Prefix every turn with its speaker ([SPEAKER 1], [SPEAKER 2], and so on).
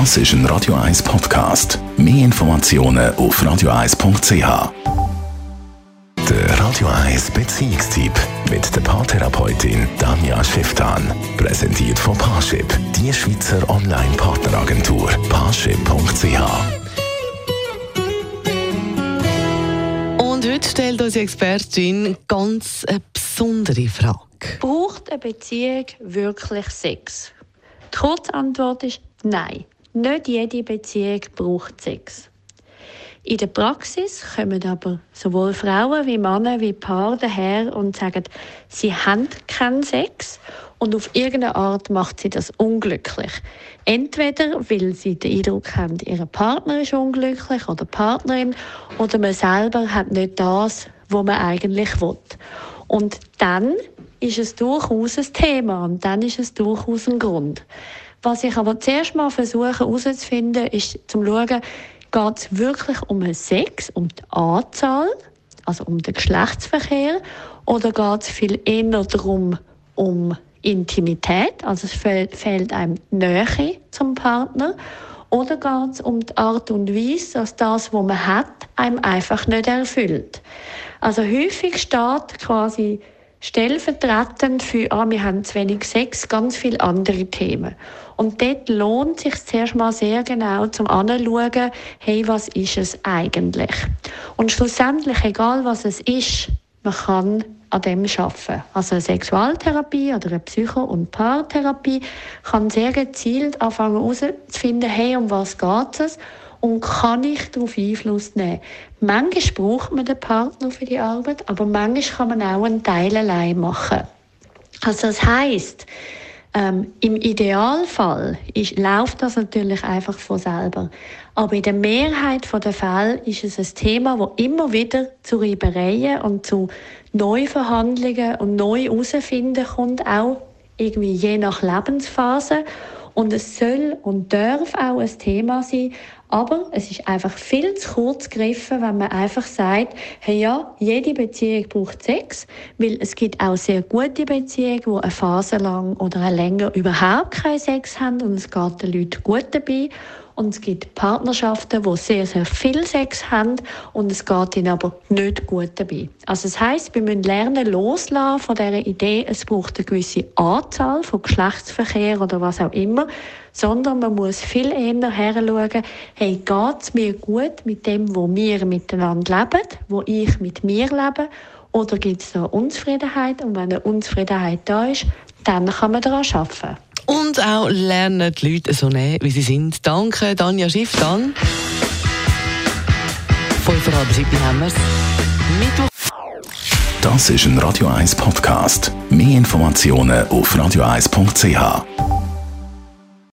[SPEAKER 1] Das ist ein Radio 1 Podcast. Mehr Informationen auf radio1.ch. Der Radio 1 Beziehungstyp mit der Paartherapeutin Danja Schifftan. Präsentiert von Paarship, die Schweizer Online-Partneragentur. Paarship.ch.
[SPEAKER 2] Und heute stellt unsere Expertin ganz eine besondere Frage.
[SPEAKER 3] Braucht eine Beziehung wirklich Sex? Die Kurzantwort ist nein. Nicht jede Beziehung braucht Sex. In der Praxis kommen aber sowohl Frauen wie Männer wie Paare daher und sagen, sie haben keinen Sex und auf irgendeine Art macht sie das unglücklich. Entweder weil sie den Eindruck haben, ihr Partner ist unglücklich oder Partnerin oder man selber hat nicht das, was man eigentlich will. Und dann ist es durchaus ein Thema und dann ist es durchaus ein Grund. Was ich aber zuerst mal versuche herauszufinden, ist zum schauen, geht es wirklich um Sex, um die Anzahl, also um den Geschlechtsverkehr, oder geht es viel eher darum, um Intimität, also es fehlt einem Nähe zum Partner, oder geht es um die Art und Weise, dass das, was man hat, einem einfach nicht erfüllt. Also häufig steht quasi stellvertretend für, ah, wir haben zu wenig Sex, ganz viele andere Themen. Und dort lohnt sich zuerst mal sehr genau zum Anschauen, hey, was ist es eigentlich? Und schlussendlich, egal was es ist, man kann an dem arbeiten. Also eine Sexualtherapie oder eine Psycho- und Paartherapie kann sehr gezielt anfangen herauszufinden, hey, um was geht es und kann ich darauf Einfluss nehmen. Manchmal braucht man den Partner für die Arbeit, aber manchmal kann man auch einen Teil allein machen. Also das heißt, ähm, Im Idealfall ist, läuft das natürlich einfach von selber. Aber in der Mehrheit der Fälle ist es ein Thema, das immer wieder zu Reibereien und zu Neuverhandlungen und neu herausfinden kommt, auch irgendwie je nach Lebensphase. Und es soll und darf auch ein Thema sein, aber es ist einfach viel zu kurz gegriffen, wenn man einfach sagt, hey ja, jede Beziehung braucht Sex, weil es gibt auch sehr gute Beziehungen, die eine Phase lang oder länger überhaupt keinen Sex haben und es geht den Leuten gut dabei. Und es gibt Partnerschaften, die sehr, sehr viel Sex haben und es geht ihnen aber nicht gut dabei. Also das heisst, wir müssen lernen, loslassen von dieser Idee, es braucht eine gewisse Anzahl von Geschlechtsverkehr oder was auch immer, sondern man muss viel eher heranschauen, hey, geht es mir gut mit dem, wo wir miteinander leben, wo ich mit mir lebe, oder gibt es da Unzufriedenheit? Und wenn eine Unzufriedenheit da ist, dann kann man daran arbeiten.
[SPEAKER 2] Und auch lernen die Leute so nehmen, wie sie sind. Danke, Danja Schiff. Dann. Fünf vor halb sieben haben.
[SPEAKER 1] Das ist ein Radio 1 Podcast. Mehr Informationen auf radio1.ch.